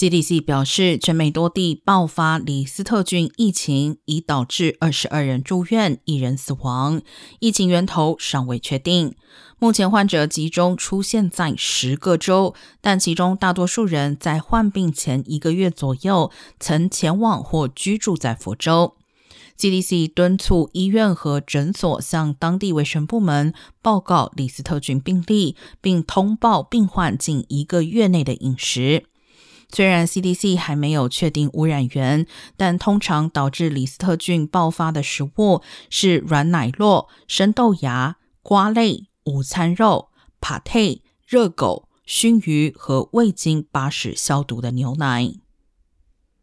CDC 表示，全美多地爆发李斯特菌疫情，已导致二十二人住院，一人死亡。疫情源头尚未确定。目前患者集中出现在十个州，但其中大多数人在患病前一个月左右曾前往或居住在佛州。CDC 敦促医院和诊所向当地卫生部门报告李斯特菌病例，并通报病患近一个月内的饮食。虽然 CDC 还没有确定污染源，但通常导致李斯特菌爆发的食物是软奶酪、生豆芽、瓜类、午餐肉、p a t 热狗、熏鱼和未经巴氏消毒的牛奶。